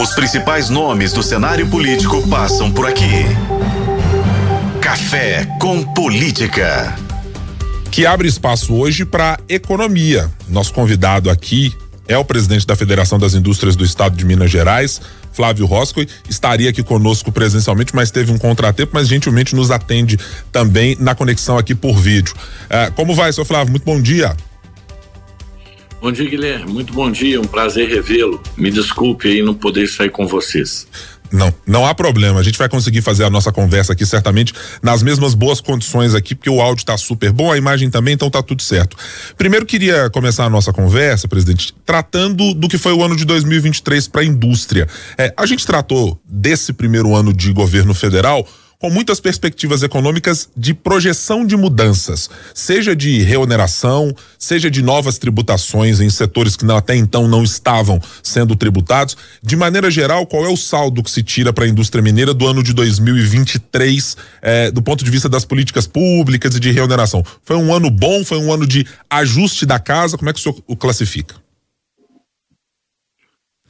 Os principais nomes do cenário político passam por aqui. Café com Política. Que abre espaço hoje para economia. Nosso convidado aqui é o presidente da Federação das Indústrias do Estado de Minas Gerais, Flávio Roscoe, estaria aqui conosco presencialmente, mas teve um contratempo, mas gentilmente nos atende também na conexão aqui por vídeo. Uh, como vai, seu Flávio? Muito bom dia. Bom dia, Guilherme. Muito bom dia. Um prazer revê-lo. Me desculpe aí não poder sair com vocês. Não, não há problema. A gente vai conseguir fazer a nossa conversa aqui certamente nas mesmas boas condições aqui, porque o áudio está super bom, a imagem também, então tá tudo certo. Primeiro queria começar a nossa conversa, presidente, tratando do que foi o ano de 2023 para a indústria. É, a gente tratou desse primeiro ano de governo federal com muitas perspectivas econômicas de projeção de mudanças, seja de reoneração, seja de novas tributações em setores que até então não estavam sendo tributados. De maneira geral, qual é o saldo que se tira para a indústria mineira do ano de 2023, eh, do ponto de vista das políticas públicas e de reoneração? Foi um ano bom? Foi um ano de ajuste da casa? Como é que o senhor o classifica?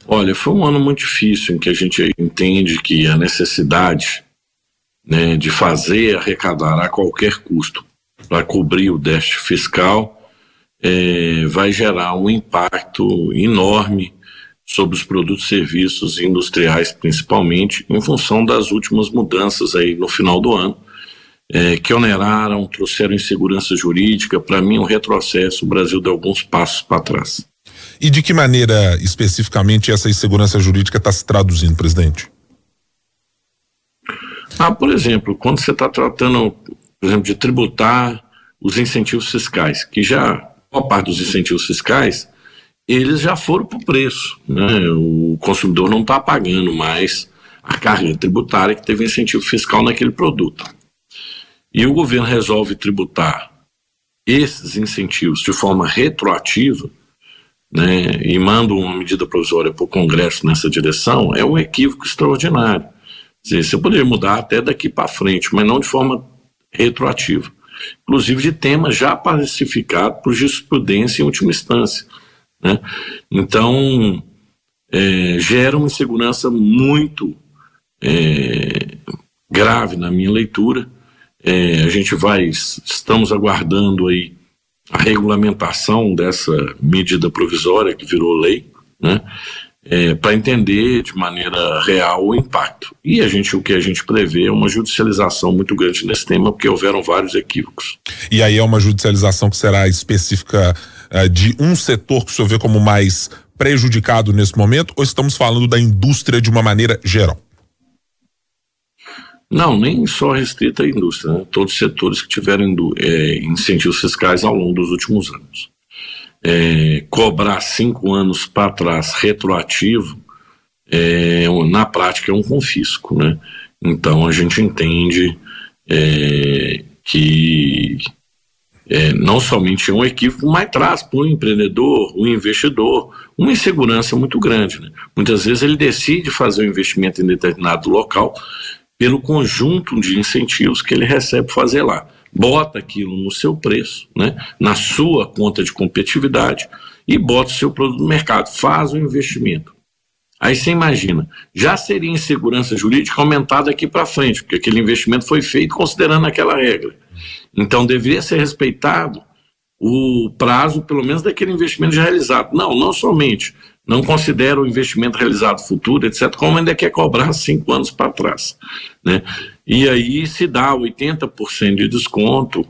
Olha, foi um ano muito difícil em que a gente entende que a necessidade né, de fazer arrecadar a qualquer custo para cobrir o déficit fiscal é, vai gerar um impacto enorme sobre os produtos e serviços industriais, principalmente, em função das últimas mudanças aí no final do ano, é, que oneraram, trouxeram insegurança jurídica, para mim um retrocesso, o Brasil deu alguns passos para trás. E de que maneira especificamente essa insegurança jurídica está se traduzindo, presidente? Ah, por exemplo, quando você está tratando, por exemplo, de tributar os incentivos fiscais, que já, a parte dos incentivos fiscais, eles já foram para o preço. Né? O consumidor não está pagando mais a carga tributária que teve incentivo fiscal naquele produto. E o governo resolve tributar esses incentivos de forma retroativa, né, e manda uma medida provisória para o Congresso nessa direção, é um equívoco extraordinário. Você poderia mudar até daqui para frente, mas não de forma retroativa. Inclusive de tema já pacificado por jurisprudência em última instância. Né? Então, é, gera uma insegurança muito é, grave na minha leitura. É, a gente vai, estamos aguardando aí a regulamentação dessa medida provisória que virou lei, né? É, para entender de maneira real o impacto. E a gente, o que a gente prevê é uma judicialização muito grande nesse tema, porque houveram vários equívocos. E aí é uma judicialização que será específica uh, de um setor que o senhor vê como mais prejudicado nesse momento, ou estamos falando da indústria de uma maneira geral? Não, nem só restrita à indústria, né? todos os setores que tiveram é, incentivos fiscais ao longo dos últimos anos é, cobrar cinco anos para trás retroativo, é, na prática é um confisco, né? Então a gente entende é, que é, não somente é um equívoco, mas traz para o empreendedor, o investidor, uma insegurança muito grande. Né? Muitas vezes ele decide fazer um investimento em determinado local pelo conjunto de incentivos que ele recebe fazer lá bota aquilo no seu preço, né, na sua conta de competitividade e bota o seu produto no mercado, faz o investimento. Aí você imagina, já seria insegurança jurídica aumentada daqui para frente, porque aquele investimento foi feito considerando aquela regra. Então deveria ser respeitado o prazo, pelo menos, daquele investimento já realizado. Não, não somente não considera o investimento realizado futuro, etc., como ainda quer cobrar cinco anos para trás. Né? E aí se dá 80% de desconto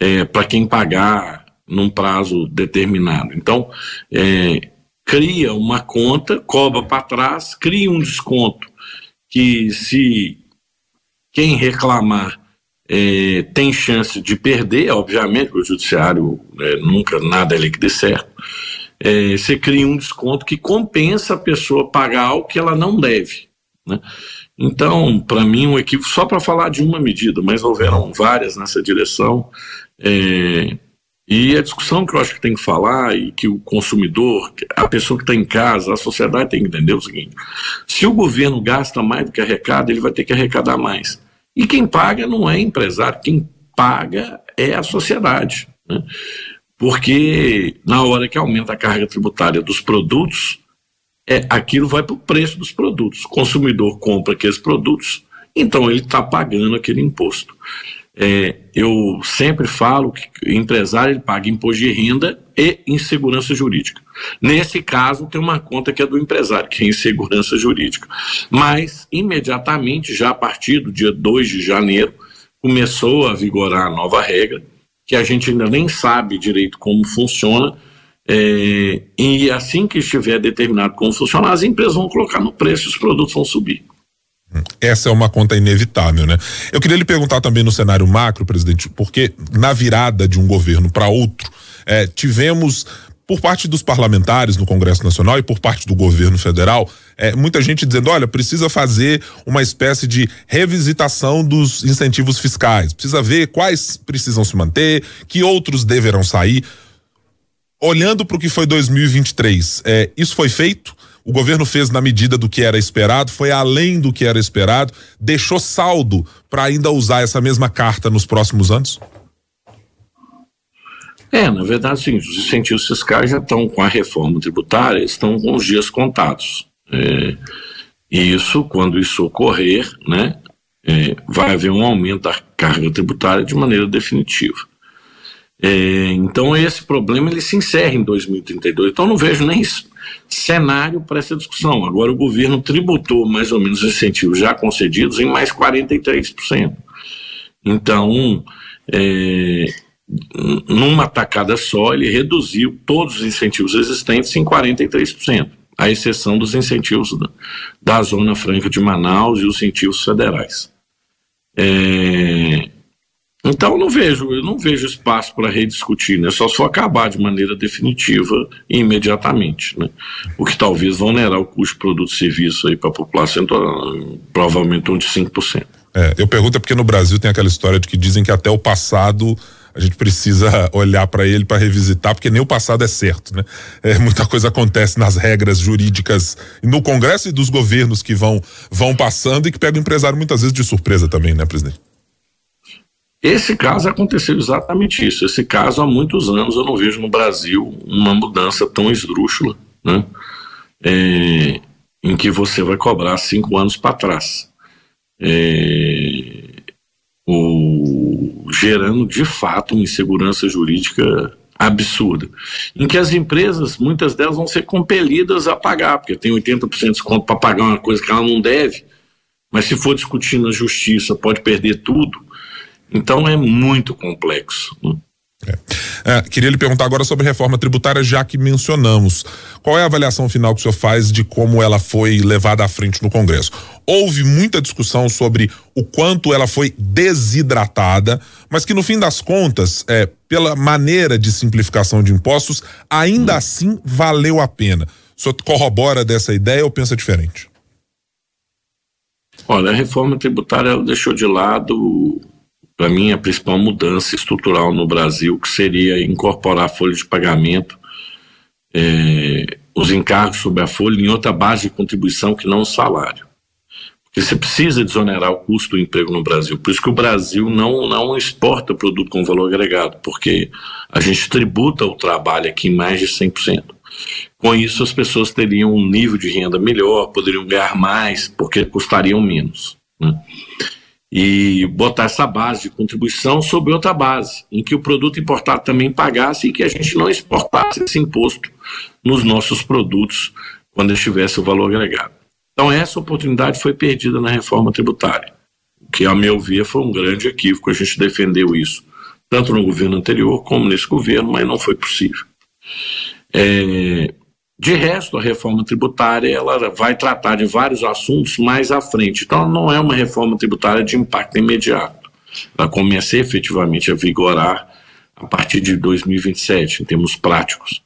é, para quem pagar num prazo determinado. Então, é, cria uma conta, cobra para trás, cria um desconto que se quem reclamar é, tem chance de perder, obviamente, o judiciário é, nunca nada é lei que dê certo. É, você cria um desconto que compensa a pessoa pagar o que ela não deve. Né? Então, para mim, um equívoco, só para falar de uma medida, mas houveram várias nessa direção. É, e a discussão que eu acho que tem que falar e que o consumidor, a pessoa que está em casa, a sociedade tem que entender o seguinte: se o governo gasta mais do que arrecada, ele vai ter que arrecadar mais. E quem paga não é empresário, quem paga é a sociedade. Né? Porque na hora que aumenta a carga tributária dos produtos, é, aquilo vai para o preço dos produtos. O consumidor compra aqueles produtos, então ele está pagando aquele imposto. É, eu sempre falo que o empresário ele paga imposto de renda e insegurança jurídica. Nesse caso, tem uma conta que é do empresário, que é insegurança jurídica. Mas, imediatamente, já a partir do dia 2 de janeiro, começou a vigorar a nova regra, que a gente ainda nem sabe direito como funciona, é, e assim que estiver determinado como funciona, as empresas vão colocar no preço e os produtos vão subir. Essa é uma conta inevitável, né? Eu queria lhe perguntar também no cenário macro, presidente, porque na virada de um governo para outro, é, tivemos por parte dos parlamentares no Congresso Nacional e por parte do governo federal, é, muita gente dizendo: olha, precisa fazer uma espécie de revisitação dos incentivos fiscais, precisa ver quais precisam se manter, que outros deverão sair. Olhando para o que foi 2023, é, isso foi feito? O governo fez na medida do que era esperado, foi além do que era esperado, deixou saldo para ainda usar essa mesma carta nos próximos anos? É, na verdade, sim, os incentivos fiscais já estão com a reforma tributária, estão com os dias contados. É, e isso, quando isso ocorrer, né, é, vai haver um aumento da carga tributária de maneira definitiva. É, então esse problema ele se encerra em 2032. Então não vejo nem cenário para essa discussão. Agora o governo tributou mais ou menos os incentivos já concedidos em mais 43%. Então, é, numa tacada só, ele reduziu todos os incentivos existentes em 43%, à exceção dos incentivos da, Zona Franca de Manaus e os incentivos federais. É, então não vejo, eu não vejo espaço para rediscutir, né? Só se for acabar de maneira definitiva e imediatamente, né? O que talvez vão onerar o custo de produto e serviço aí para a população, então, provavelmente um de 5%. É, eu pergunto é porque no Brasil tem aquela história de que dizem que até o passado a gente precisa olhar para ele para revisitar, porque nem o passado é certo, né? É, muita coisa acontece nas regras jurídicas no Congresso e dos governos que vão vão passando e que pegam o empresário muitas vezes de surpresa também, né, presidente? Esse caso aconteceu exatamente isso. Esse caso há muitos anos eu não vejo no Brasil uma mudança tão esdrúxula, né? É, em que você vai cobrar cinco anos para trás. É, o, gerando de fato uma insegurança jurídica absurda, em que as empresas, muitas delas vão ser compelidas a pagar, porque tem 80% de desconto para pagar uma coisa que ela não deve, mas se for discutir na justiça pode perder tudo. Então é muito complexo. Né? É. É, queria lhe perguntar agora sobre reforma tributária, já que mencionamos. Qual é a avaliação final que o senhor faz de como ela foi levada à frente no Congresso? Houve muita discussão sobre o quanto ela foi desidratada, mas que no fim das contas, é, pela maneira de simplificação de impostos, ainda hum. assim valeu a pena. O senhor corrobora dessa ideia ou pensa diferente? Olha, a reforma tributária deixou de lado para mim, a principal mudança estrutural no Brasil, que seria incorporar a folha de pagamento, é, os encargos sobre a folha em outra base de contribuição que não o salário. Porque você precisa desonerar o custo do emprego no Brasil. Por isso que o Brasil não, não exporta produto com valor agregado, porque a gente tributa o trabalho aqui em mais de 100%. Com isso, as pessoas teriam um nível de renda melhor, poderiam ganhar mais, porque custariam menos. Né? E botar essa base de contribuição sobre outra base, em que o produto importado também pagasse e que a gente não exportasse esse imposto nos nossos produtos quando estivesse o valor agregado. Então, essa oportunidade foi perdida na reforma tributária, que, a meu ver, foi um grande equívoco. A gente defendeu isso, tanto no governo anterior como nesse governo, mas não foi possível. É, de resto, a reforma tributária ela vai tratar de vários assuntos mais à frente. Então, não é uma reforma tributária de impacto imediato. Ela começa efetivamente a vigorar a partir de 2027, em termos práticos.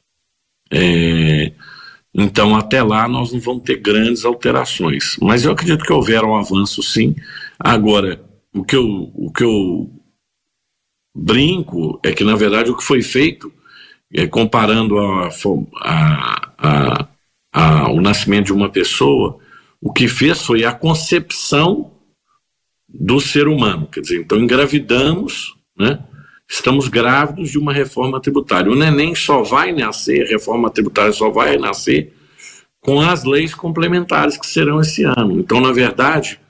É, então, até lá, nós não vamos ter grandes alterações. Mas eu acredito que houver um avanço, sim. Agora, o que eu, o que eu brinco é que, na verdade, o que foi feito é, comparando a, a, a, o nascimento de uma pessoa, o que fez foi a concepção do ser humano. Quer dizer, então engravidamos, né? estamos grávidos de uma reforma tributária. O neném só vai nascer, a reforma tributária só vai nascer com as leis complementares que serão esse ano. Então, na verdade,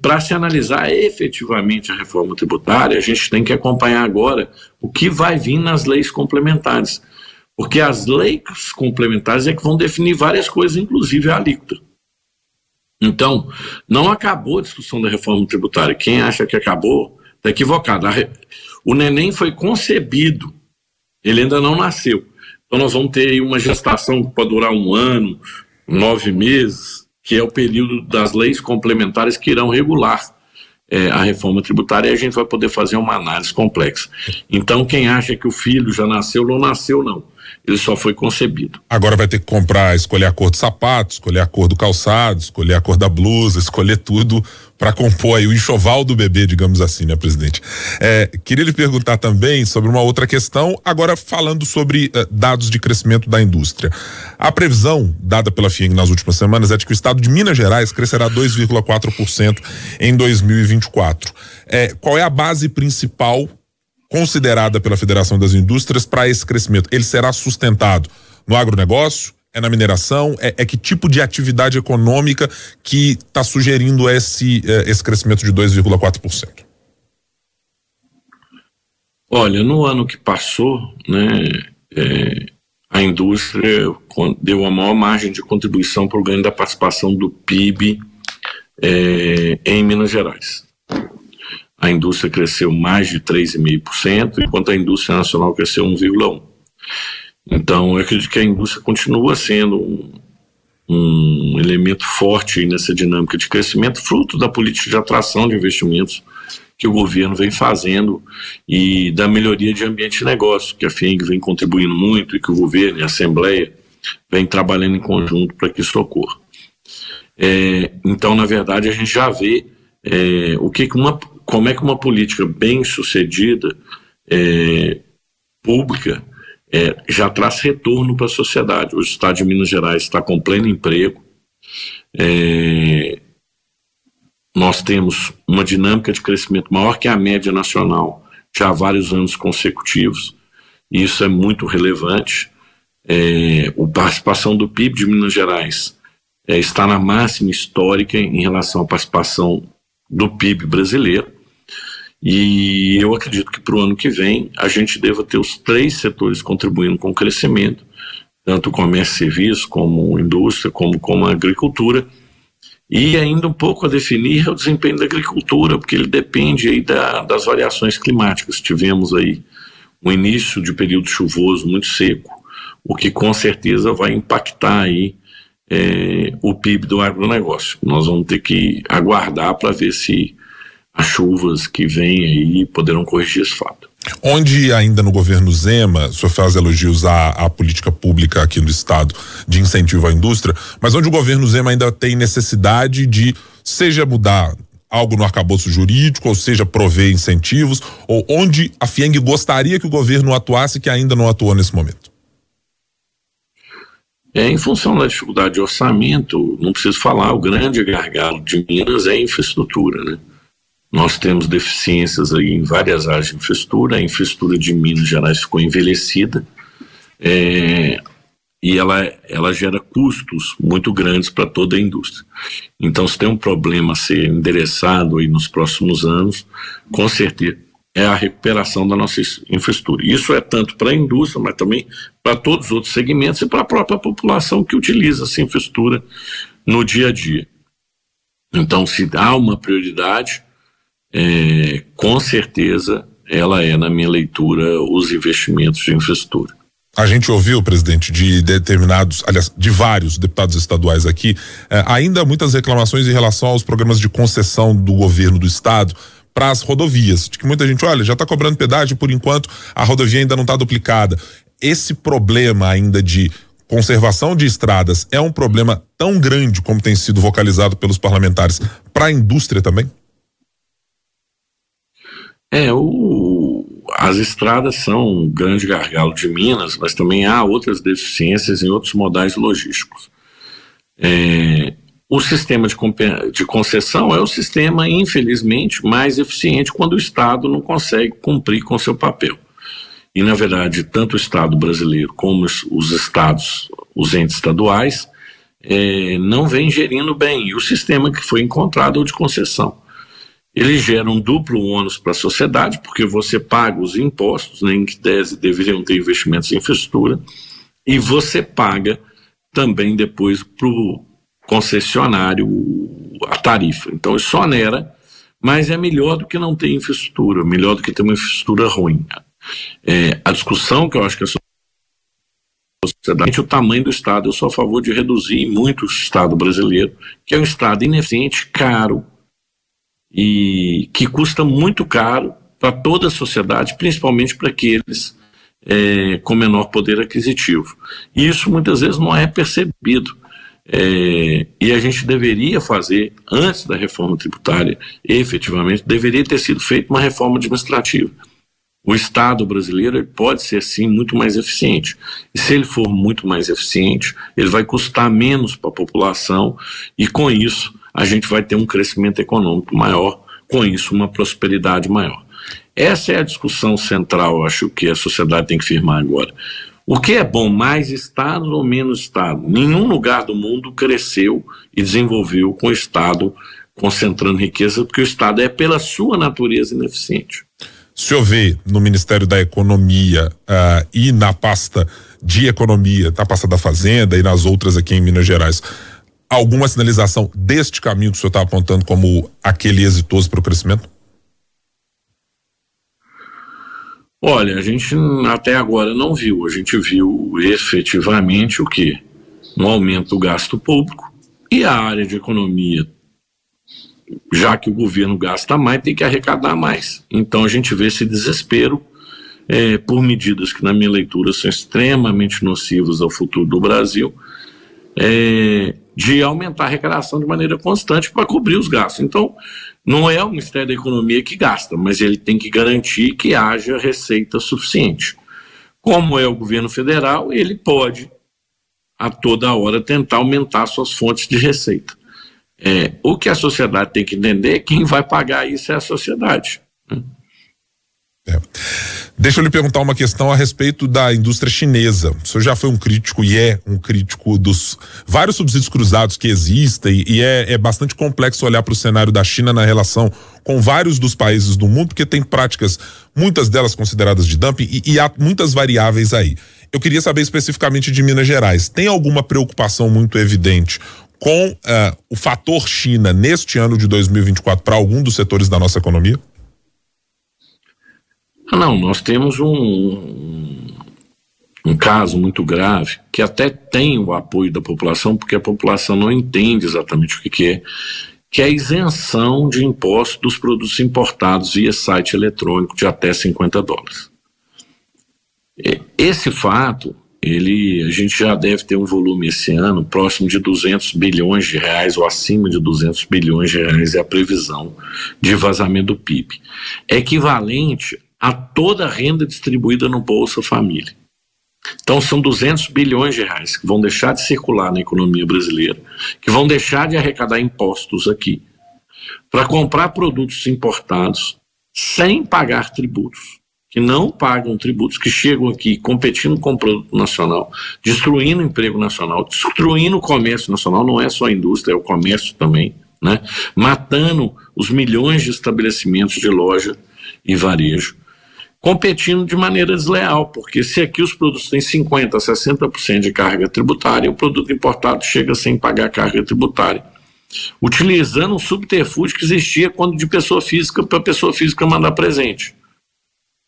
para se analisar efetivamente a reforma tributária, a gente tem que acompanhar agora o que vai vir nas leis complementares. Porque as leis complementares é que vão definir várias coisas, inclusive a alíquota. Então, não acabou a discussão da reforma tributária. Quem acha que acabou está equivocado. O neném foi concebido, ele ainda não nasceu. Então, nós vamos ter uma gestação que pode durar um ano, nove meses, que é o período das leis complementares que irão regular é, a reforma tributária e a gente vai poder fazer uma análise complexa. Então, quem acha que o filho já nasceu, não nasceu, não. Ele só foi concebido. Agora vai ter que comprar, escolher a cor do sapato, escolher a cor do calçado, escolher a cor da blusa, escolher tudo para compor aí o enxoval do bebê, digamos assim, né, presidente? É, queria lhe perguntar também sobre uma outra questão, agora falando sobre uh, dados de crescimento da indústria. A previsão dada pela FIENG nas últimas semanas é de que o estado de Minas Gerais crescerá 2,4% em 2024. É, qual é a base principal considerada pela Federação das Indústrias para esse crescimento? Ele será sustentado no agronegócio? É na mineração? É, é que tipo de atividade econômica que está sugerindo esse, é, esse crescimento de 2,4%? Olha, no ano que passou, né, é, a indústria deu a maior margem de contribuição para o ganho da participação do PIB é, em Minas Gerais a indústria cresceu mais de 3,5%, enquanto a indústria nacional cresceu 1,1%. Então, eu acredito que a indústria continua sendo um, um elemento forte nessa dinâmica de crescimento, fruto da política de atração de investimentos que o governo vem fazendo e da melhoria de ambiente de negócio, que a FIENG vem contribuindo muito e que o governo e a Assembleia vem trabalhando em conjunto para que isso ocorra. É, então, na verdade, a gente já vê é, o que uma como é que uma política bem sucedida, é, pública, é, já traz retorno para a sociedade. O Estado de Minas Gerais está com pleno emprego. É, nós temos uma dinâmica de crescimento maior que a média nacional já há vários anos consecutivos. E isso é muito relevante. É, a participação do PIB de Minas Gerais é, está na máxima histórica em relação à participação do PIB brasileiro. E eu acredito que para o ano que vem a gente deva ter os três setores contribuindo com o crescimento, tanto comércio e serviço, como indústria, como, como agricultura. E ainda um pouco a definir o desempenho da agricultura, porque ele depende aí da, das variações climáticas. Tivemos aí um início de período chuvoso muito seco, o que com certeza vai impactar aí é, o PIB do agronegócio. Nós vamos ter que aguardar para ver se as chuvas que vêm aí poderão corrigir esse fato. Onde ainda no governo Zema, o senhor faz elogios à, à, política pública aqui no estado de incentivo à indústria, mas onde o governo Zema ainda tem necessidade de, seja mudar algo no arcabouço jurídico, ou seja, prover incentivos, ou onde a FIENG gostaria que o governo atuasse que ainda não atuou nesse momento? É, em função da dificuldade de orçamento, não preciso falar, o grande gargalo de Minas é a infraestrutura, né? Nós temos deficiências aí em várias áreas de infraestrutura, a infraestrutura de Minas Gerais ficou envelhecida é, e ela, ela gera custos muito grandes para toda a indústria. Então, se tem um problema a ser endereçado aí nos próximos anos, com certeza é a recuperação da nossa infraestrutura. Isso é tanto para a indústria, mas também para todos os outros segmentos e para a própria população que utiliza essa infraestrutura no dia a dia. Então, se dá uma prioridade, é, com certeza ela é, na minha leitura, os investimentos de infraestrutura. A gente ouviu, presidente, de determinados, aliás, de vários deputados estaduais aqui, eh, ainda muitas reclamações em relação aos programas de concessão do governo do estado para as rodovias. De que muita gente, olha, já está cobrando pedágio, por enquanto a rodovia ainda não está duplicada. Esse problema ainda de conservação de estradas é um problema tão grande como tem sido vocalizado pelos parlamentares para a indústria também? É, o, as estradas são um grande gargalo de Minas, mas também há outras deficiências em outros modais logísticos. É, o sistema de, de concessão é o sistema, infelizmente, mais eficiente quando o Estado não consegue cumprir com seu papel. E, na verdade, tanto o Estado brasileiro como os, os estados, os entes estaduais, é, não vem gerindo bem. E o sistema que foi encontrado é o de concessão. Ele gera um duplo ônus para a sociedade, porque você paga os impostos, né, que tese deveriam ter investimentos em infraestrutura, e você paga também depois para o concessionário a tarifa. Então isso onera, mas é melhor do que não ter infraestrutura, melhor do que ter uma infraestrutura ruim. É, a discussão que eu acho que a sociedade, o tamanho do Estado, eu sou a favor de reduzir muito o Estado brasileiro, que é um Estado ineficiente, caro, e que custa muito caro para toda a sociedade, principalmente para aqueles é, com menor poder aquisitivo. E isso muitas vezes não é percebido. É, e a gente deveria fazer, antes da reforma tributária, efetivamente, deveria ter sido feita uma reforma administrativa. O Estado brasileiro pode ser, sim, muito mais eficiente. E se ele for muito mais eficiente, ele vai custar menos para a população e, com isso, a gente vai ter um crescimento econômico maior, com isso, uma prosperidade maior. Essa é a discussão central, acho que a sociedade tem que firmar agora. O que é bom, mais Estado ou menos Estado? Nenhum lugar do mundo cresceu e desenvolveu com o Estado concentrando riqueza, porque o Estado é, pela sua natureza, ineficiente. O senhor vê no Ministério da Economia uh, e na pasta de Economia, na pasta da Fazenda e nas outras aqui em Minas Gerais, alguma sinalização deste caminho que o senhor está apontando como aquele exitoso para o crescimento? Olha, a gente até agora não viu. A gente viu efetivamente o que? Um aumento do gasto público e a área de economia, já que o governo gasta mais, tem que arrecadar mais. Então a gente vê esse desespero é, por medidas que, na minha leitura, são extremamente nocivas ao futuro do Brasil. É, de aumentar a arrecadação de maneira constante para cobrir os gastos. Então, não é o Ministério da Economia que gasta, mas ele tem que garantir que haja receita suficiente. Como é o governo federal, ele pode, a toda hora, tentar aumentar suas fontes de receita. É, o que a sociedade tem que entender é quem vai pagar isso é a sociedade. É. Deixa eu lhe perguntar uma questão a respeito da indústria chinesa. O senhor já foi um crítico e é um crítico dos vários subsídios cruzados que existem e é, é bastante complexo olhar para o cenário da China na relação com vários dos países do mundo, porque tem práticas, muitas delas consideradas de dumping e, e há muitas variáveis aí. Eu queria saber especificamente de Minas Gerais. Tem alguma preocupação muito evidente com uh, o fator China neste ano de 2024 para algum dos setores da nossa economia? Não, nós temos um, um caso muito grave que até tem o apoio da população, porque a população não entende exatamente o que, que é, que é a isenção de imposto dos produtos importados via site eletrônico de até 50 dólares. Esse fato, ele, a gente já deve ter um volume esse ano próximo de 200 bilhões de reais ou acima de 200 bilhões de reais é a previsão de vazamento do PIB. É equivalente a toda a renda distribuída no Bolsa Família. Então são 200 bilhões de reais que vão deixar de circular na economia brasileira, que vão deixar de arrecadar impostos aqui, para comprar produtos importados sem pagar tributos, que não pagam tributos, que chegam aqui competindo com o produto nacional, destruindo o emprego nacional, destruindo o comércio nacional, não é só a indústria, é o comércio também, né? matando os milhões de estabelecimentos de loja e varejo competindo de maneira desleal, porque se aqui os produtos têm 50%, 60% de carga tributária, o produto importado chega sem pagar carga tributária, utilizando um subterfúgio que existia quando de pessoa física para pessoa física mandar presente.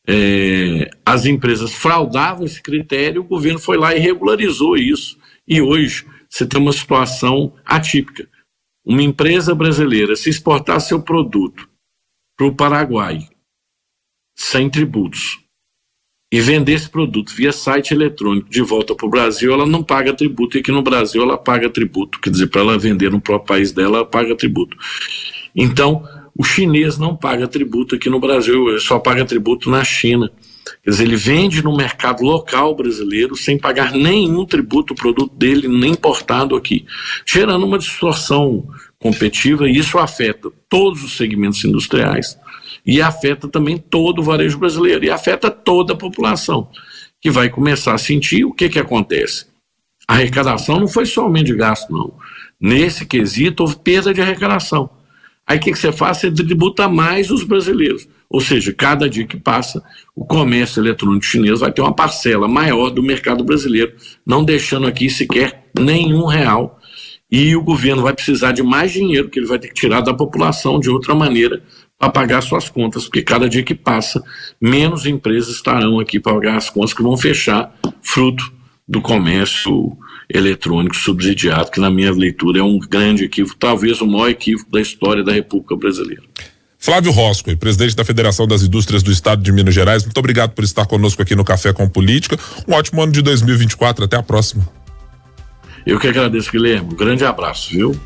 É, as empresas fraudavam esse critério, o governo foi lá e regularizou isso. E hoje você tem uma situação atípica. Uma empresa brasileira, se exportar seu produto para o Paraguai, sem tributos e vender esse produto via site eletrônico de volta para o Brasil, ela não paga tributo. E aqui no Brasil ela paga tributo. Quer dizer, para ela vender no próprio país dela, ela paga tributo. Então, o chinês não paga tributo aqui no Brasil, ele só paga tributo na China. Quer dizer, ele vende no mercado local brasileiro sem pagar nenhum tributo o produto dele, nem importado aqui, gerando uma distorção competitiva e isso afeta todos os segmentos industriais e afeta também todo o varejo brasileiro e afeta toda a população, que vai começar a sentir o que, que acontece. A arrecadação não foi só aumento de gasto, não. Nesse quesito, houve perda de arrecadação. Aí o que, que você faz? Você tributa mais os brasileiros. Ou seja, cada dia que passa, o comércio eletrônico chinês vai ter uma parcela maior do mercado brasileiro, não deixando aqui sequer nenhum real. E o governo vai precisar de mais dinheiro que ele vai ter que tirar da população de outra maneira para pagar suas contas, porque cada dia que passa, menos empresas estarão aqui para pagar as contas que vão fechar, fruto do comércio eletrônico subsidiado, que na minha leitura é um grande equívoco, talvez o maior equívoco da história da República Brasileira. Flávio Rosco, presidente da Federação das Indústrias do Estado de Minas Gerais, muito obrigado por estar conosco aqui no Café com Política. Um ótimo ano de 2024, até a próxima. Eu que agradeço, Guilherme. Um grande abraço, viu?